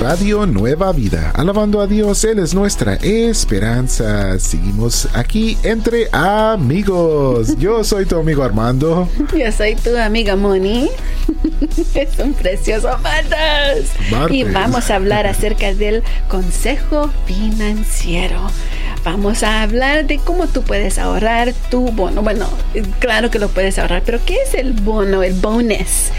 Radio Nueva Vida. Alabando a Dios, Él es nuestra esperanza. Seguimos aquí entre amigos. Yo soy tu amigo Armando. Yo soy tu amiga Moni. Es un precioso martes. Y vamos a hablar acerca del consejo financiero. Vamos a hablar de cómo tú puedes ahorrar tu bono. Bueno, claro que lo puedes ahorrar, pero ¿qué es el bono, el bonus?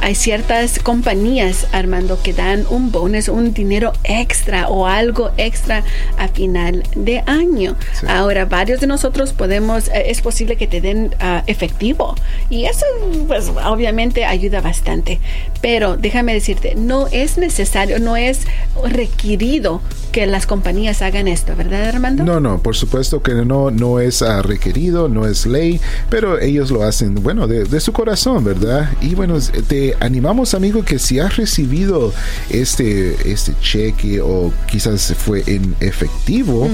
Hay ciertas compañías, Armando, que dan un bonus, un dinero extra o algo extra a final de año. Ahora, varios de nosotros podemos, eh, es posible que te den ah, efectivo y eso, pues, obviamente ayuda bastante. Pero déjame decirte, no es necesario, no es requerido que las compañías hagan esto, ¿verdad, Armando? No, no, por supuesto que no, no es ah, requerido, no es ley, pero ellos lo hacen, bueno, de, su corazón, ¿verdad? Y bueno, te animamos, amigo, que si has recibido este, este cheque o quizás fue en efectivo,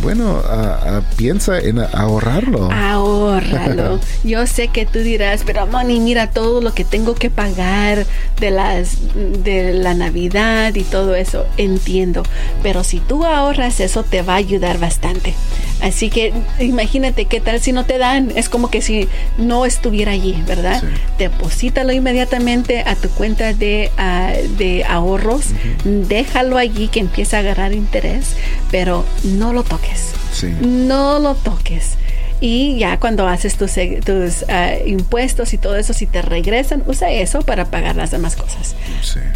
bueno, ah, ah, piensa en ahorrarlo. Ahorralo. Yo sé que tú dirás, pero Moni, mira todo lo que tengo que pagar de las de la Navidad y todo eso. Entiendo, pero si tú ahorras eso te va a ayudar bastante Así que imagínate qué tal si no te dan. Es como que si no estuviera allí, ¿verdad? Deposítalo inmediatamente a tu cuenta de, ah, de ahorros. Déjalo allí que empiece a agarrar interés, pero no lo toques. No lo toques. Y ya cuando haces tus, tus ah, impuestos y todo eso, si te regresan, usa eso para pagar las demás cosas.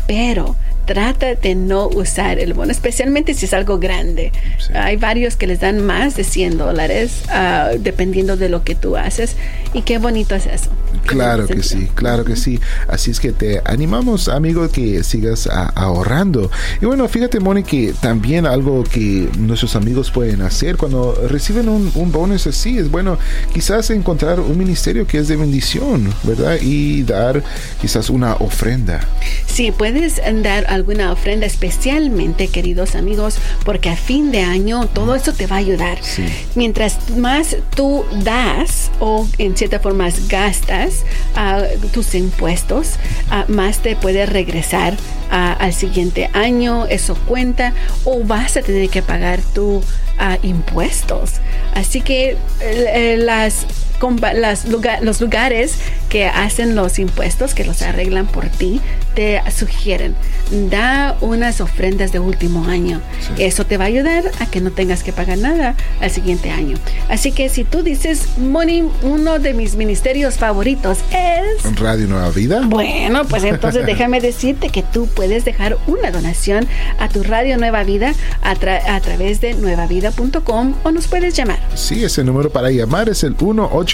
Pero trata de no usar el bono, especialmente si es algo grande. Hay varios que les dan más de 100 dólares ah, dependiendo de lo que tú haces. Y qué bonito es eso. Claro que sí, claro que sí. Así es que te animamos, amigo, que sigas ahorrando. Y bueno, fíjate, Moni, que también algo que nuestros amigos pueden hacer cuando reciben un, un bonus así es, bueno, quizás encontrar un ministerio que es de bendición, ¿verdad? Y dar quizás una ofrenda. Sí, puedes dar alguna ofrenda, especialmente, queridos amigos, porque a fin de año todo eso te va a ayudar. Mientras más tú das o en cierta forma gastas tus impuestos, más te puede regresar al siguiente año, eso cuenta, o vas a tener que pagar tu impuestos. Así que eh, eh, las los lugares que hacen los impuestos, que los arreglan por ti, te sugieren, da unas ofrendas de último año. Eso te va a ayudar a que no tengas que pagar nada al siguiente año. Así que si tú dices, Moni, uno de mis ministerios favoritos es... Radio Nueva Vida. Bueno, pues entonces déjame decirte que tú puedes dejar una donación a tu Radio Nueva Vida a, a través de nuevavida.com o nos puedes llamar. Sí, ese número para llamar es el 18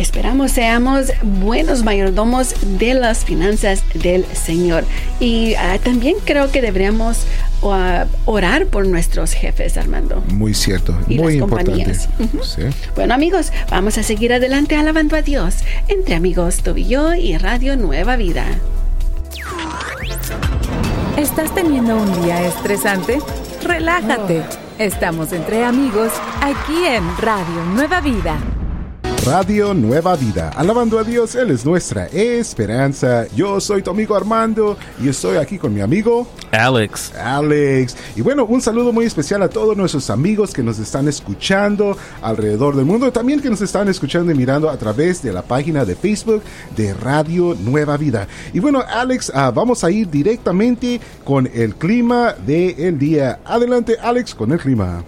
Esperamos seamos buenos mayordomos de las finanzas del Señor. Y ah, también creo que deberíamos ah, orar por nuestros jefes, Armando. Muy cierto, muy importante. Bueno, amigos, vamos a seguir adelante alabando a Dios entre amigos tú y yo y Radio Nueva Vida. ¿Estás teniendo un día estresante? Relájate. Estamos entre amigos aquí en Radio Nueva Vida. Radio Nueva Vida. Alabando a Dios, Él es nuestra esperanza. Yo soy tu amigo Armando y estoy aquí con mi amigo Alex. Alex. Y bueno, un saludo muy especial a todos nuestros amigos que nos están escuchando alrededor del mundo, también que nos están escuchando y mirando a través de la página de Facebook de Radio Nueva Vida. Y bueno, Alex, ah, vamos a ir directamente con el clima del día. Adelante, Alex, con el clima.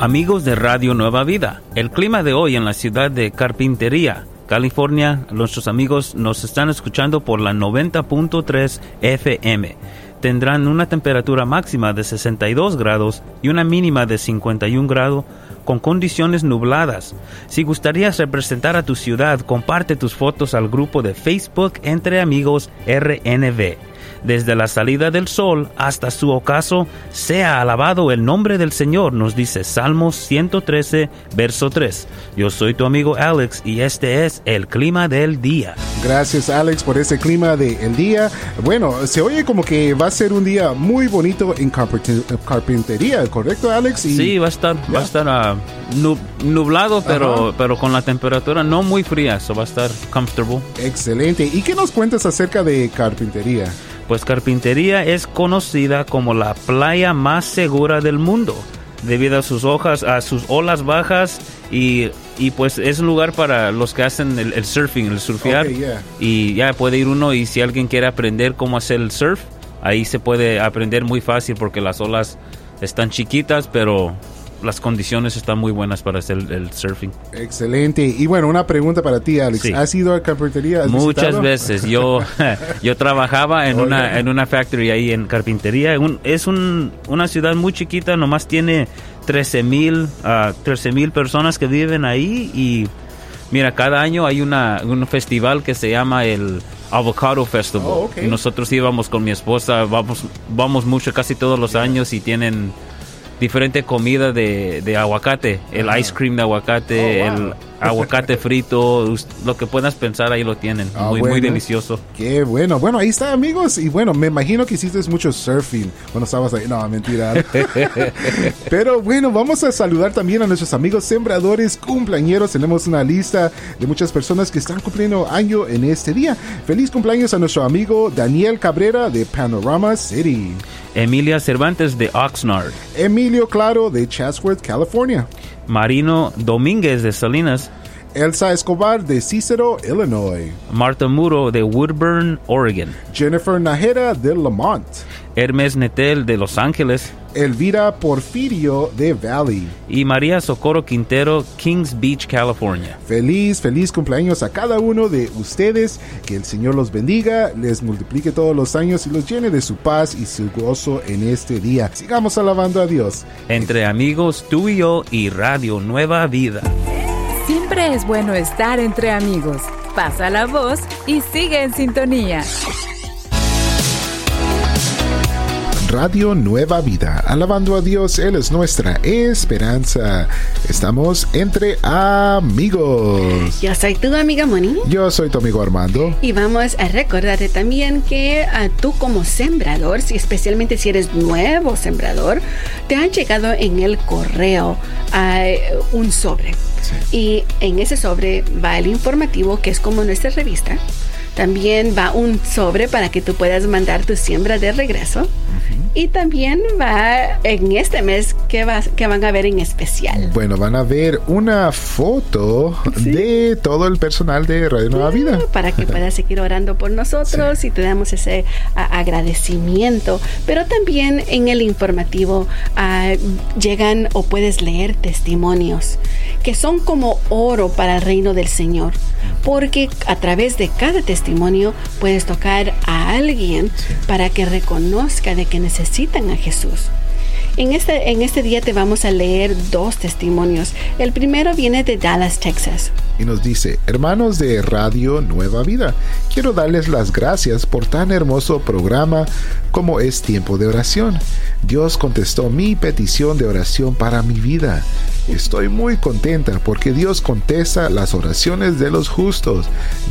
Amigos de Radio Nueva Vida, el clima de hoy en la ciudad de Carpintería, California, nuestros amigos nos están escuchando por la 90.3 FM. tendrán una temperatura máxima de 62 grados y una mínima de 51 grados con condiciones nubladas. Si gustarías representar a tu ciudad, comparte tus fotos al grupo de Facebook Entre Amigos RNV desde la salida del sol hasta su ocaso, sea alabado el nombre del Señor, nos dice Salmos 113, verso 3. Yo soy tu amigo Alex y este es el clima del día. Gracias Alex por ese clima del día. Bueno, se oye como que va a ser un día muy bonito en carpintería, ¿correcto Alex? sí, va a estar, va a estar ah, nublado, pero, pero con la temperatura no muy fría, eso va a estar comfortable. Excelente. ¿Y qué nos cuentas acerca de carpintería? Pues Carpintería es conocida como la playa más segura del mundo debido a sus hojas, a sus olas bajas y, pues es un lugar para los que hacen el, surfing, el surfear. Y ya puede ir uno y si alguien quiere aprender cómo hacer el surf, ahí se puede aprender muy fácil porque las olas están chiquitas pero las condiciones están muy buenas para hacer el, surfing. Excelente. Y bueno, una pregunta para ti, Alex. ¿Has ido a carpintería? Muchas veces. Yo, yo trabajaba en una, en una factory ahí en carpintería. es un, una ciudad muy chiquita, nomás tiene 13 mil uh, mil personas que viven ahí y mira, cada año hay una, un festival que se llama el Avocado Festival. Oh, y nosotros íbamos con mi esposa, vamos, vamos mucho casi todos los años y tienen diferente comida de, de aguacate, el ice cream de aguacate, oh, el aguacate frito, lo que puedas pensar ahí lo tienen, ah, muy, muy delicioso. Qué bueno, bueno, ahí está amigos, y bueno, me imagino que hiciste mucho surfing cuando estabas ahí, no, mentira. Pero bueno, vamos a saludar también a nuestros amigos sembradores cumpleañeros, tenemos una lista de muchas personas que están cumpliendo año en este día. Feliz cumpleaños a nuestro amigo Daniel Cabrera de Panorama City. Emilia Cervantes de Oxnard. Emilio Claro de Chatsworth, California. Marino Domínguez de Salinas. Elsa Escobar de Cicero, Illinois. Marta Muro de Woodburn, Oregon. Jennifer Najera de Lamont. Hermes Netel de Los Ángeles. Elvira Porfirio de Valley. Y María Socorro Quintero, Kings Beach, California. Feliz, feliz cumpleaños a cada uno de ustedes. Que el Señor los bendiga, les multiplique todos los años y los llene de su paz y su gozo en este día. Sigamos alabando a Dios. Entre amigos, tú y yo y Radio Nueva Vida. Siempre es bueno estar entre amigos. Pasa la voz y sigue en sintonía. Radio Nueva Vida. Alabando a Dios, Él es nuestra esperanza. Estamos entre amigos. Yo soy tu amiga Moni. Yo soy tu amigo Armando. Y vamos a recordarte también que a tú como sembrador, si especialmente si eres nuevo sembrador, te han llegado en el correo un sobre. Y en ese sobre va el informativo que es como nuestra revista también va un sobre para que tú puedas mandar tu siembra de regreso. Y también va en este mes que, va, que van a ver en especial. Bueno, van a ver una foto de todo el personal de Radio Nueva Vida. Para que puedas seguir orando por nosotros y te damos ese agradecimiento. Pero también en el informativo ah, llegan o puedes leer testimonios que son como oro para el reino del Señor. Porque a través de cada testimonio puedes tocar a alguien para que reconozca de que necesitan a Jesús. En este, en este día te vamos a leer dos testimonios. El primero viene de Dallas, Texas. Y nos dice, hermanos de Radio Nueva Vida, quiero darles las gracias por tan hermoso programa como es tiempo de oración. Dios contestó mi petición de oración para mi vida. Estoy muy contenta porque Dios contesta las oraciones de los justos.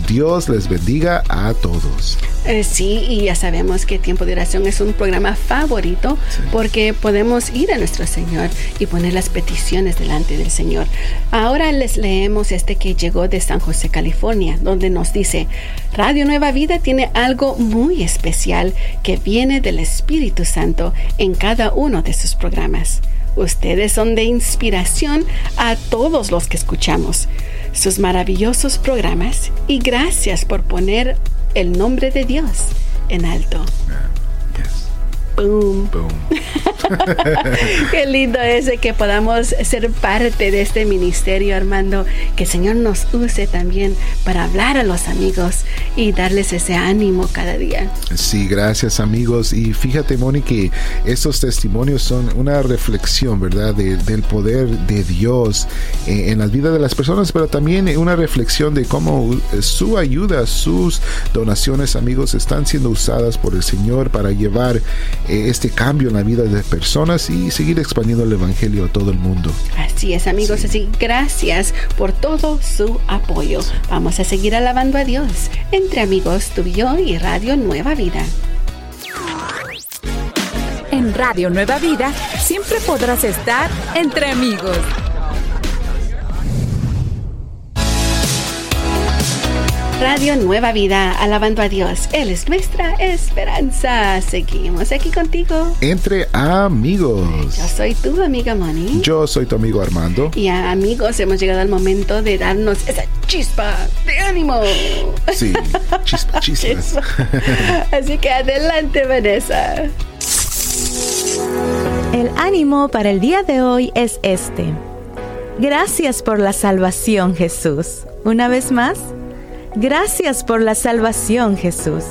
Dios les bendiga a todos. Eh, sí, y ya sabemos que Tiempo de Oración es un programa favorito porque podemos ir a nuestro Señor y poner las peticiones delante del Señor. Ahora les leemos este que llegó de San José, California, donde nos dice, Radio Nueva Vida tiene algo muy especial que viene del Espíritu Santo en cada uno de sus programas. Ustedes son de inspiración a todos los que escuchamos sus maravillosos programas y gracias por poner el nombre de Dios en alto. Boom. Boom. Qué lindo es que podamos ser parte de este ministerio, Armando. Que el Señor nos use también para hablar a los amigos y darles ese ánimo cada día. Sí, gracias amigos. Y fíjate, Moni, que estos testimonios son una reflexión, ¿verdad? del poder de Dios en, en la vida de las personas, pero también una reflexión de cómo su ayuda, sus donaciones, amigos, están siendo usadas por el Señor para llevar eh, este cambio en la vida de personas y seguir expandiendo el Evangelio a todo el mundo. Así es, amigos. Así, gracias por todo su apoyo. Vamos a seguir alabando a Dios entre amigos, tú y yo y Radio Nueva Vida. En Radio Nueva Vida siempre podrás estar entre amigos. Radio Nueva Vida, alabando a Dios. Él es nuestra esperanza. Seguimos aquí contigo. Entre amigos. Yo soy tu amiga Moni. Yo soy tu amigo Armando. Y amigos, hemos llegado al momento de darnos esa chispa de ánimo. Sí, chispa, chispas. Así que adelante, Vanessa. El ánimo para el día de hoy es este. Gracias por la salvación, Jesús. Una vez más, Gracias por la salvación, Jesús.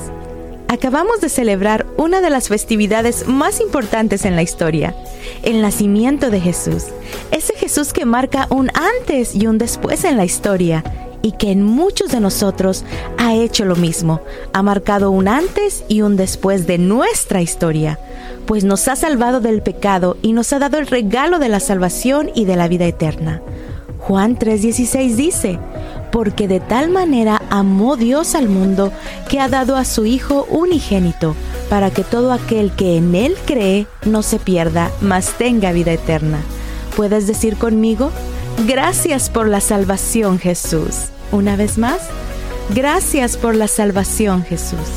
Acabamos de celebrar una de las festividades más importantes en la historia, el nacimiento de Jesús. Ese Jesús que marca un antes y un después en la historia y que en muchos de nosotros ha hecho lo mismo, ha marcado un antes y un después de nuestra historia, pues nos ha salvado del pecado y nos ha dado el regalo de la salvación y de la vida eterna. Juan 3:16 dice, porque de tal manera amó Dios al mundo que ha dado a su Hijo unigénito, para que todo aquel que en Él cree no se pierda, mas tenga vida eterna. ¿Puedes decir conmigo? Gracias por la salvación, Jesús. Una vez más, gracias por la salvación, Jesús.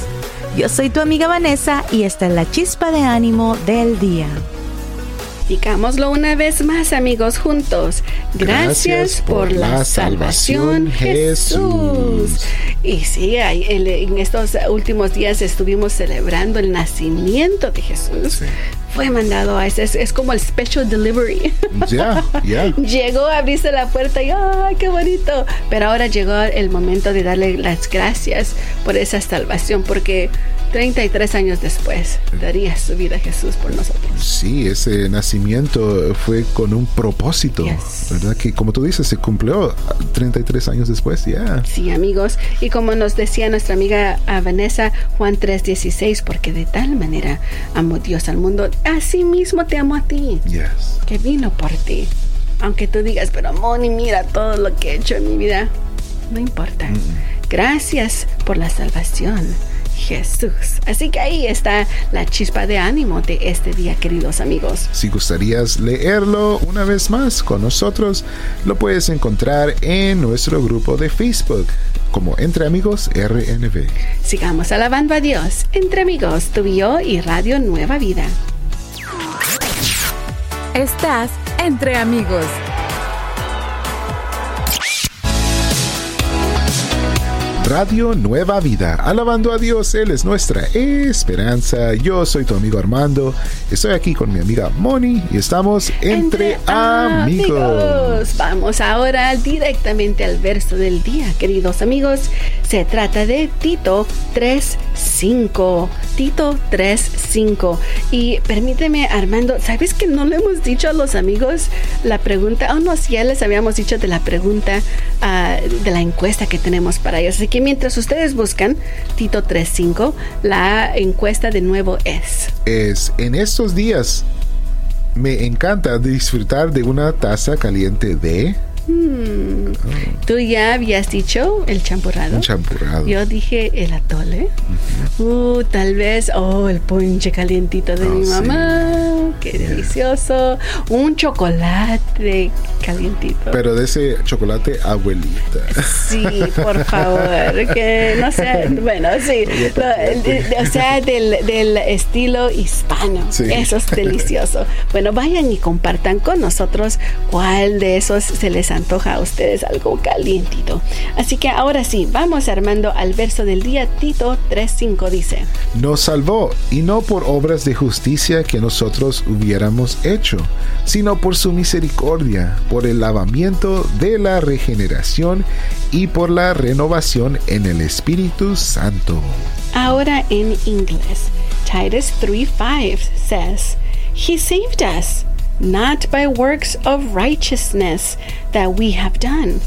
Yo soy tu amiga Vanessa y esta es la chispa de ánimo del día. Digámoslo una vez más, amigos, juntos. Gracias, por, la salvación, Jesús. Y sí, en estos últimos días estuvimos celebrando el nacimiento de Jesús. Fue mandado a ese, es, como el special delivery. Ya, ya. Llegó, abriste la puerta y ¡ay, qué bonito! Pero ahora llegó el momento de darle las gracias por esa salvación, porque 33 años después daría su vida a Jesús por nosotros. Sí, ese nacimiento fue con un propósito, ¿verdad? Que como tú dices, se cumplió 33 años después, ya. Sí, amigos. Y como nos decía nuestra amiga ah, Vanessa, Juan 3:16, porque de tal manera amó Dios al mundo, así mismo te amo a ti. Yes. Que vino por ti. Aunque tú digas, pero Moni, mira todo lo que he hecho en mi vida. No importa. Gracias por la salvación Jesús. Así que ahí está la chispa de ánimo de este día, queridos amigos. Si gustarías leerlo una vez más con nosotros, lo puedes encontrar en nuestro grupo de Facebook como Entre Amigos RNV. Sigamos alabando a Dios, Entre Amigos, tu yo y Radio Nueva Vida. Estás entre amigos. Radio Nueva Vida. Alabando a Dios, Él es nuestra esperanza. Yo soy tu amigo Armando. Estoy aquí con mi amiga Moni y estamos entre, amigos. Vamos ahora directamente al verso del día, queridos amigos. Se trata de Tito 3.5. Tito 3.5. Y permíteme, Armando, ¿sabes que no le hemos dicho a los amigos la pregunta? Oh, no, si ya les habíamos dicho de la pregunta ah, de la encuesta que tenemos para ellos. Así que mientras ustedes buscan Tito 3.5, la encuesta de nuevo es... Es en estos días me encanta disfrutar de una taza caliente de Hmm. Tú ya habías dicho el champurrado. Un champurrado. Yo dije el atole. uh, tal vez, oh, el ponche calientito de mi Oh, mamá. Qué delicioso. Un chocolate calientito. Pero de ese chocolate abuelita. Sí, por favor, que no sea, bueno, sí, lo- o sea, del, del estilo hispano. Sí. Eso es delicioso. Bueno, vayan y compartan con nosotros cuál de esos se les antoja a ustedes algo calientito. Así que ahora sí, vamos armando al verso del día. Tito 3.5 dice. Nos salvó y no por obras de justicia que nosotros hubiéramos hecho, sino por su misericordia, por el lavamiento de la regeneración y por la renovación en el Espíritu Santo. Ahora en inglés, Titus 3:5 says, He saved us, not by works of righteousness that we have done,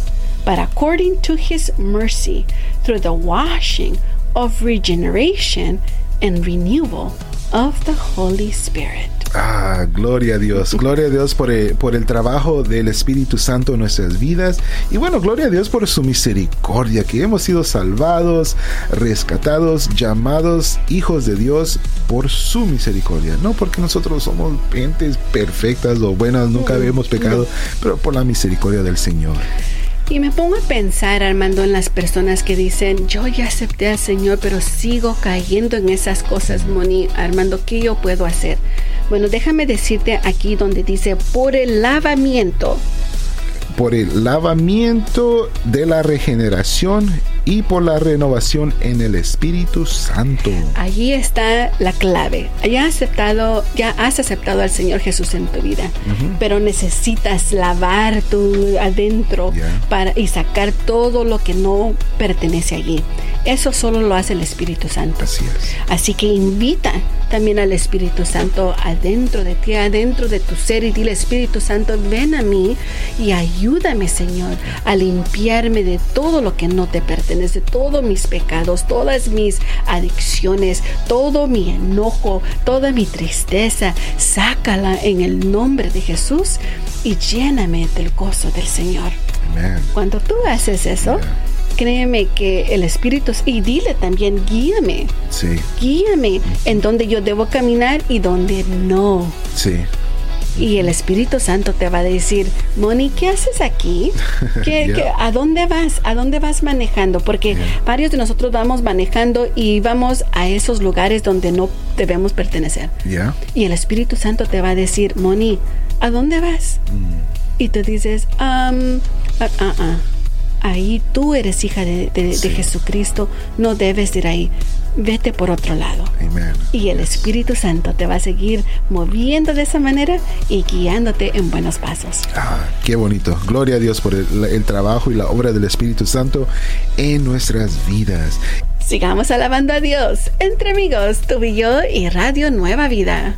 but according to His mercy, through the washing of regeneration and renewal of the Holy Spirit. Ah, gloria a Dios, gloria a Dios por el, por el, trabajo del Espíritu Santo en nuestras vidas y bueno, gloria a Dios por su misericordia, que hemos sido salvados, rescatados, llamados hijos de Dios por su misericordia, no porque nosotros somos gentes perfectas o buenas, nunca habíamos pecado, pero por la misericordia del Señor. Y me pongo a pensar, Armando, en las personas que dicen, yo ya acepté al Señor, pero sigo cayendo en esas cosas, Moni. Armando, ¿qué yo puedo hacer? Bueno, déjame decirte aquí donde dice, por el lavamiento. Por el lavamiento de la regeneración y por la renovación en el Espíritu Santo. Allí está la clave. Ya has aceptado, ya has aceptado al Señor Jesús en tu vida, pero necesitas lavar tu adentro para y sacar todo lo que no pertenece allí. Eso solo lo hace el Espíritu Santo. Así es. Así que invita también al Espíritu Santo adentro de ti, adentro de tu ser y dile Espíritu Santo, ven a mí y ayúdame, Señor, a limpiarme de todo lo que no te pertenece de todos mis pecados, todas mis adicciones, todo mi enojo, toda mi tristeza. Sácala en el nombre de Jesús y lléname del gozo del Señor. Cuando tú haces eso, créeme que el Espíritu, y dile también, guíame. Sí. Guíame en donde yo debo caminar y donde no. Sí. Y el Espíritu Santo te va a decir, Moni, ¿qué haces aquí? ¿Qué, a dónde vas? ¿A dónde vas manejando? Porque varios de nosotros vamos manejando y vamos a esos lugares donde no debemos pertenecer. Y el Espíritu Santo te va a decir, Moni, ¿a dónde vas? Mm. Y tú dices, um, ahí tú eres hija de, Jesucristo, no debes ir ahí. Vete por otro lado. Y el Espíritu Santo te va a seguir moviendo de esa manera y guiándote en buenos pasos. Ah, qué bonito. Gloria a Dios por el trabajo y la obra del Espíritu Santo en nuestras vidas. Sigamos alabando a Dios entre amigos, tú y yo y Radio Nueva Vida.